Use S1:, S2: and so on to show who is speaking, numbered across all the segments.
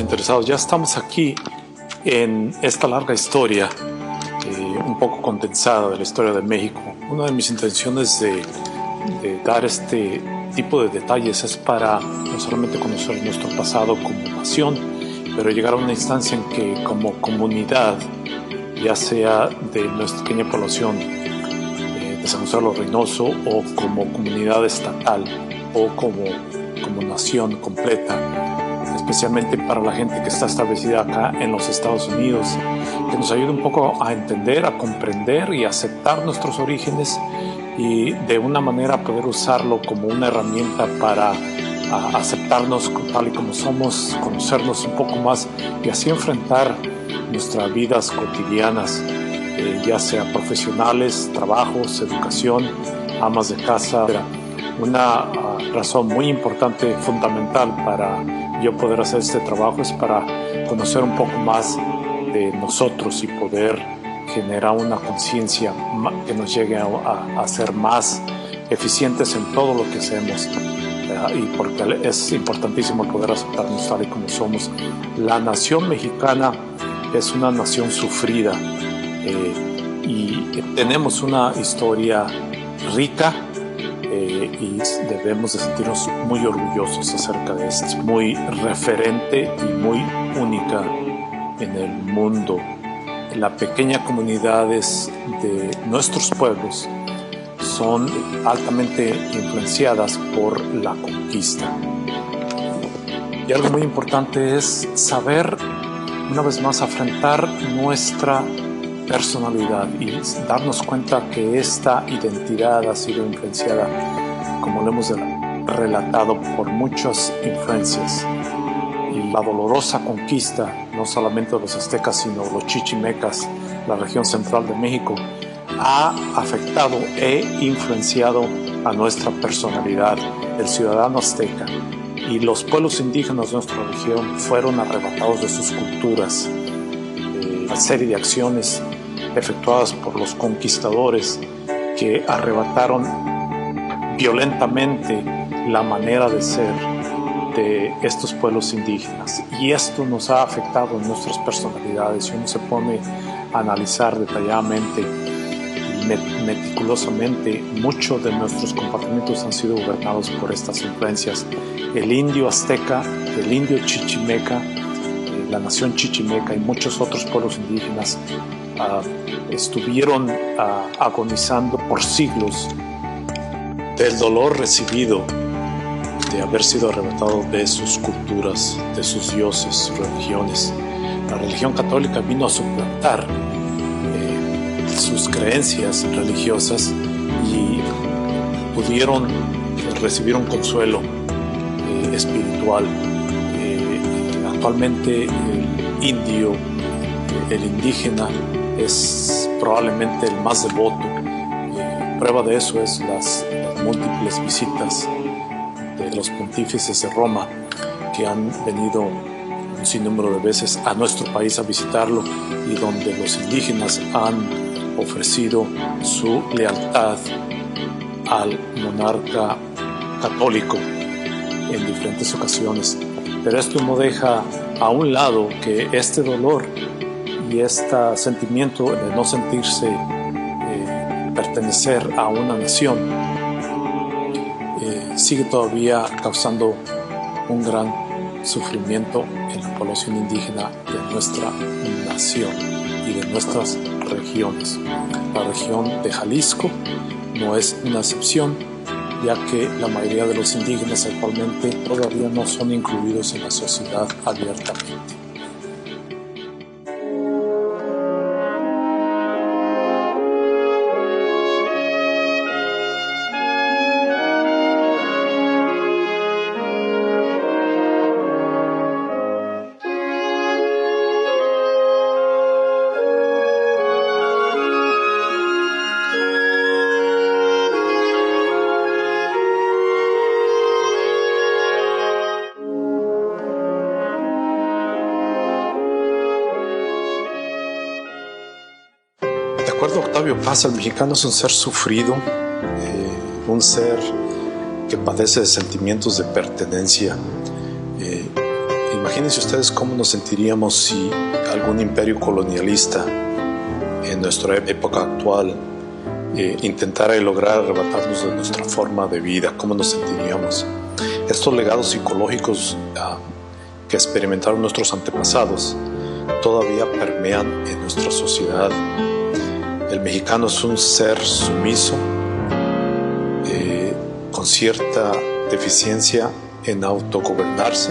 S1: interesados, ya estamos aquí en esta larga historia, eh, un poco condensada de la historia de México. Una de mis intenciones de, de dar este tipo de detalles es para no solamente conocer nuestro pasado como nación, pero llegar a una instancia en que como comunidad, ya sea de nuestra pequeña población eh, de San Gonzalo Reynoso o como comunidad estatal o como, como nación completa, especialmente para la gente que está establecida acá en los Estados Unidos, que nos ayude un poco a entender, a comprender y aceptar nuestros orígenes y de una manera poder usarlo como una herramienta para aceptarnos tal y como somos, conocernos un poco más y así enfrentar nuestras vidas cotidianas, eh, ya sea profesionales, trabajos, educación, amas de casa. Una ah, razón muy importante, fundamental para yo poder hacer este trabajo es para conocer un poco más de nosotros y poder generar una conciencia que nos llegue a, a, ser más eficientes en todo lo que hacemos y porque es importantísimo poder aceptarnos tal y como somos. La nación mexicana es una nación sufrida eh, y tenemos una historia rica eh, y debemos de sentirnos muy orgullosos acerca de esto. Es muy referente y muy única en el mundo. Las pequeñas comunidades de nuestros pueblos son altamente influenciadas por la conquista. Y algo muy importante es saber, una vez más, afrontar nuestra personalidad y darnos cuenta que esta identidad ha sido influenciada, como lo hemos relatado, por muchas influencias. Y la dolorosa conquista, no solamente de los aztecas, sino los chichimecas, la región central de México, ha afectado e influenciado a nuestra personalidad. El ciudadano azteca y los pueblos indígenas de nuestra región fueron arrebatados de sus culturas. Eh, la serie de acciones efectuadas por los conquistadores que arrebataron violentamente la manera de ser de estos pueblos indígenas. Y esto nos ha afectado en nuestras personalidades. Si uno se pone a analizar detalladamente meticulosamente, muchos de nuestros comportamientos han sido gobernados por estas influencias. El indio azteca, el indio chichimeca, eh, la nación chichimeca y muchos otros pueblos indígenas ah, estuvieron ah, agonizando por siglos del dolor recibido de haber sido arrebatado de sus culturas, de sus dioses, religiones. La religión católica vino a suplantar sus creencias religiosas y pudieron recibir un consuelo eh, espiritual. Eh, actualmente el indio, el indígena, es probablemente el más devoto. Prueba de eso es las, las múltiples visitas de los pontífices de Roma que han venido un sinnúmero de veces a nuestro país a visitarlo y donde los indígenas han ofrecido su lealtad al monarca católico en diferentes ocasiones. Pero esto no deja a un lado que este dolor y este sentimiento de no sentirse eh, pertenecer a una nación eh, sigue todavía causando un gran sufrimiento en la población indígena de nuestra nación y de nuestras regiones. La región de Jalisco no es una excepción, ya que la mayoría de los indígenas actualmente todavía no son incluidos en la sociedad abiertamente. El mexicano es un ser sufrido, eh, un ser que padece de sentimientos de pertenencia. Eh, Imagínense ustedes cómo nos sentiríamos si algún imperio colonialista en nuestra época actual eh, intentara lograr arrebatarnos de nuestra forma de vida, cómo nos sentiríamos. Estos legados psicológicos ah, que experimentaron nuestros antepasados todavía permean en nuestra sociedad. El mexicano es un ser sumiso, eh, con cierta deficiencia en autogobernarse.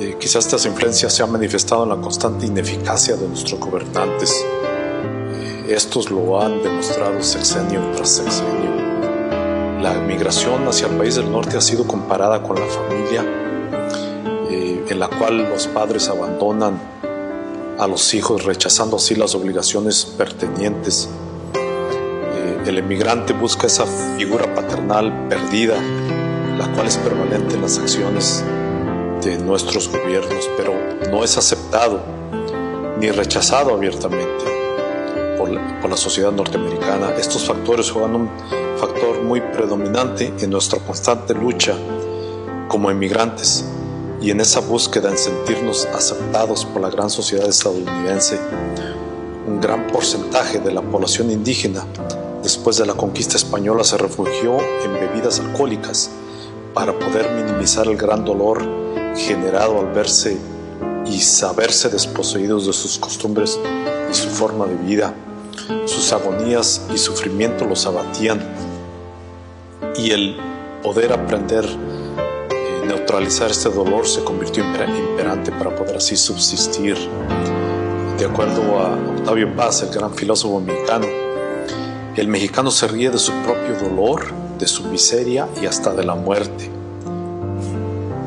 S1: Eh, quizás estas influencias se han manifestado en la constante ineficacia de nuestros gobernantes. Eh, estos lo han demostrado sexenio tras sexenio. La migración hacia el país del norte ha sido comparada con la familia, en la cual los padres abandonan a los hijos, rechazando así las obligaciones pertenientes. Eh, el emigrante busca esa figura paternal perdida, la cual es permanente en las acciones de nuestros gobiernos, pero no es aceptado ni rechazado abiertamente por la, por la sociedad norteamericana. Estos factores juegan un factor muy predominante en nuestra constante lucha como emigrantes y en esa búsqueda en sentirnos aceptados por la gran sociedad estadounidense, un gran porcentaje de la población indígena después de la conquista española se refugió en bebidas alcohólicas para poder minimizar el gran dolor generado al verse y saberse desposeídos de sus costumbres y su forma de vida. Sus agonías y sufrimiento los abatían y el poder aprender neutralizar este dolor se convirtió en imperante para poder así subsistir. De acuerdo a Octavio Paz, el gran filósofo mexicano, el mexicano se ríe de su propio dolor, de su miseria y hasta de la muerte.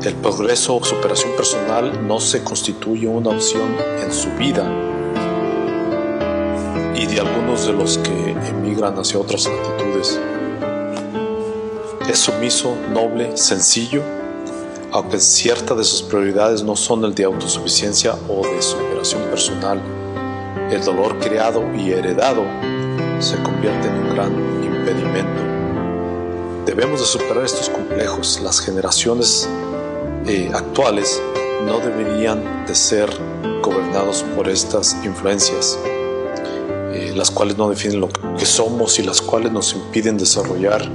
S1: El progreso o superación personal no se constituye una opción en su vida y de algunos de los que emigran hacia otras actitudes. Es sumiso, noble, sencillo aunque ciertas de sus prioridades no son el de autosuficiencia o de superación personal, el dolor creado y heredado se convierte en un gran impedimento. Debemos de superar estos complejos. Las generaciones eh, actuales no deberían de ser gobernados por estas influencias, eh, las cuales no definen lo que somos y las cuales nos impiden desarrollar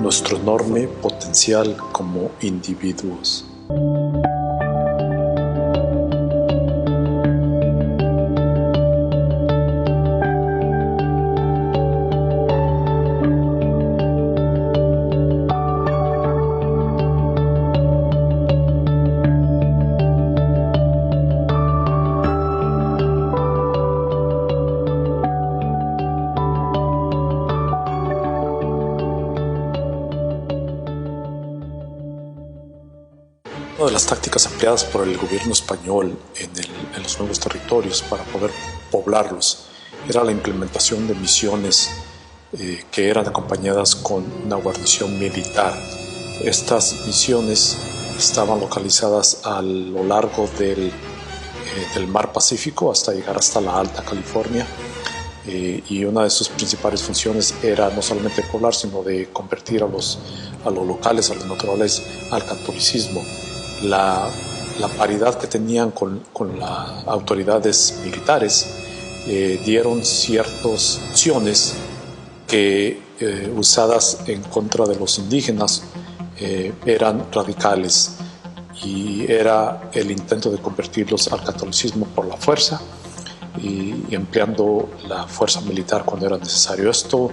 S1: nuestro enorme potencial como individuos. De las tácticas empleadas por el gobierno español en, los nuevos territorios para poder poblarlos era la implementación de misiones eh, que eran acompañadas con una guarnición militar. Estas misiones estaban localizadas a lo largo del, eh, del mar Pacífico hasta llegar hasta la Alta California eh, y una de sus principales funciones era no solamente poblar, sino de convertir a los, a los locales, a los naturales, al catolicismo la, paridad que tenían con, las autoridades militares, eh, dieron ciertas acciones que eh, usadas en contra de los indígenas eh, eran radicales y era el intento de convertirlos al catolicismo por la fuerza y, empleando la fuerza militar cuando era necesario. Esto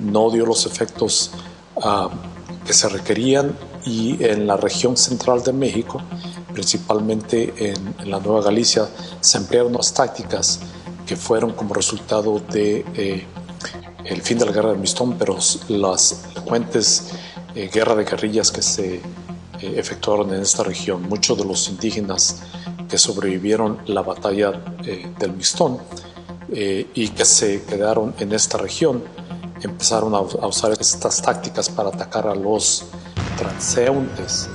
S1: no dio los efectos ah, que se requerían y en la región central de México, principalmente en, la Nueva Galicia, se emplearon unas tácticas que fueron como resultado de eh, fin de la guerra del Mistón, pero las frecuentes eh, guerras de guerrillas que se eh, efectuaron en esta región. Muchos de los indígenas que sobrevivieron la batalla del Mistón y que se quedaron en esta región empezaron a, usar estas tácticas para atacar a los transeúntes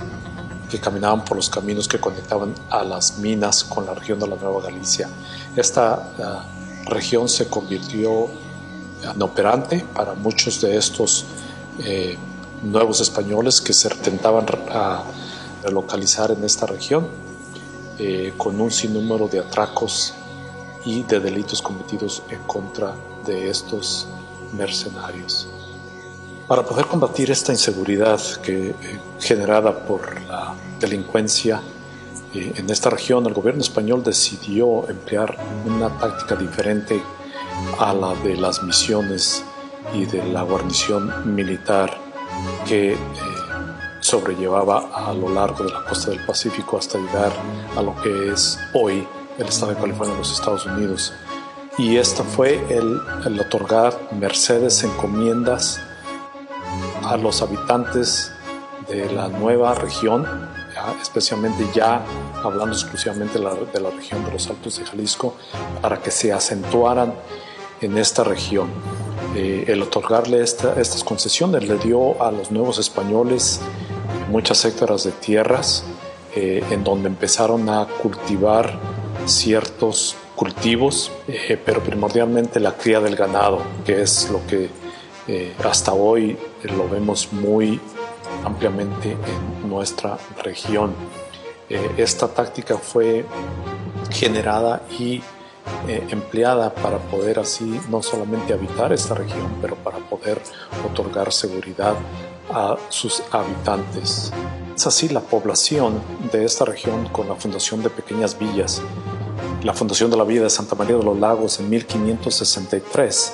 S1: que caminaban por los caminos que conectaban a las minas con la región de la Nueva Galicia. Esta uh, región se convirtió en operante para muchos de estos eh, nuevos españoles que se intentaban a localizar en esta región eh, con un sinnúmero de atracos y de delitos cometidos en contra de estos mercenarios. Para poder combatir esta inseguridad que, eh, generada por la delincuencia eh, en esta región, el gobierno español decidió emplear una táctica diferente a la de las misiones y de la guarnición militar que eh, sobrellevaba a lo largo de la costa del Pacífico hasta llegar a lo que es hoy el estado de California en los Estados Unidos. Y esto fue el otorgar mercedes encomiendas a los habitantes de la nueva región, especialmente ya hablando exclusivamente de la, región de los Altos de Jalisco, para que se acentuaran en esta región. Eh, el otorgarle estas concesiones le dio a los nuevos españoles muchas hectáreas de tierras eh, en donde empezaron a cultivar ciertos cultivos, eh, pero primordialmente la cría del ganado, que es lo que hasta hoy lo vemos muy ampliamente en nuestra región. esta táctica fue generada y eh, empleada para poder así no solamente habitar esta región, pero para poder otorgar seguridad a sus habitantes. Es así la población de esta región con la fundación de pequeñas villas. La fundación de la villa de Santa María de los Lagos en 1563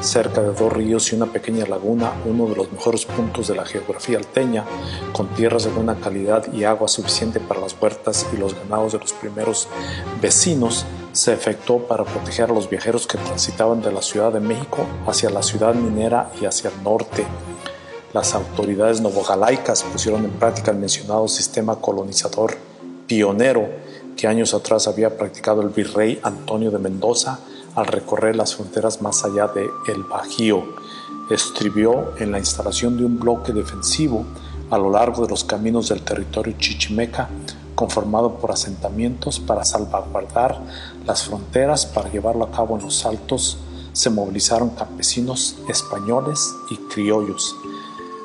S1: cerca de dos ríos y una pequeña laguna, uno de los mejores puntos de la geografía alteña, con tierras de buena calidad y agua suficiente para las huertas y los ganados de los primeros vecinos, se efectuó para proteger a los viajeros que transitaban de la Ciudad de México hacia la ciudad minera y hacia el norte. Las autoridades novogalaicas pusieron en práctica el mencionado sistema colonizador pionero que años atrás había practicado el virrey Antonio de Mendoza al recorrer las fronteras más allá de El Bajío. Estribió en la instalación de un bloque defensivo a lo largo de los caminos del territorio chichimeca, conformado por asentamientos para salvaguardar las fronteras, para llevarlo a cabo en los altos, se movilizaron campesinos españoles y criollos.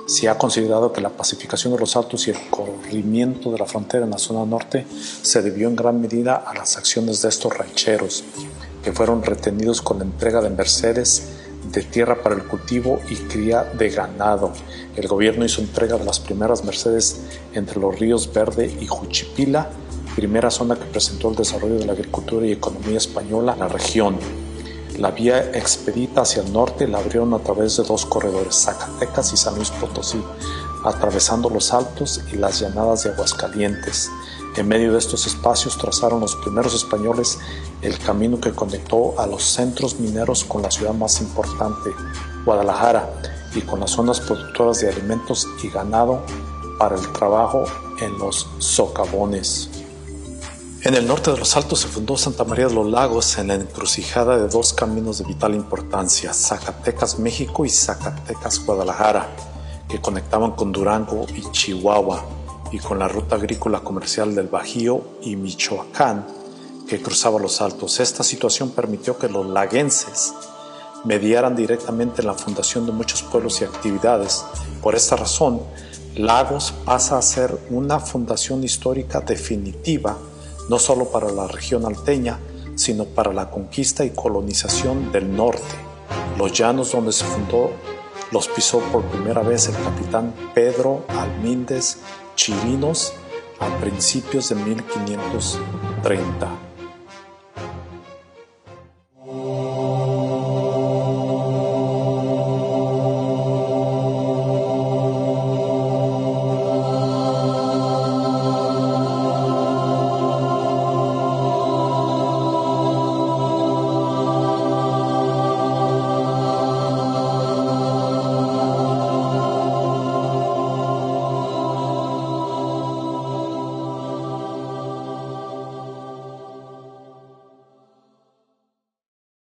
S1: Se ha considerado que la pacificación de los altos y el corrimiento de la frontera en la zona norte se debió en gran medida a las acciones de estos rancheros, que fueron retenidos con la entrega de mercedes de tierra para el cultivo y cría de ganado. El gobierno hizo entrega de las primeras mercedes entre los ríos Verde y Juchipila, primera zona que presentó el desarrollo de la agricultura y economía española en la región. La vía expedita hacia el norte la abrieron a través de dos corredores, Zacatecas y San Luis Potosí, atravesando los altos y las llanadas de Aguascalientes. En medio de estos espacios trazaron los primeros españoles el camino que conectó a los centros mineros con la ciudad más importante, Guadalajara, y con las zonas productoras de alimentos y ganado para el trabajo en los socavones. En el norte de los Altos se fundó Santa María de los Lagos en la encrucijada de dos caminos de vital importancia, Zacatecas México y Zacatecas Guadalajara, que conectaban con Durango y Chihuahua y con la ruta agrícola comercial del Bajío y Michoacán que cruzaba los altos. Esta situación permitió que los laguenses mediaran directamente en la fundación de muchos pueblos y actividades. Por esta razón, Lagos pasa a ser una fundación histórica definitiva, no solo para la región alteña, sino para la conquista y colonización del norte. Los llanos donde se fundó los pisó por primera vez el capitán Pedro Almíndez Chirinos a principios de 1530.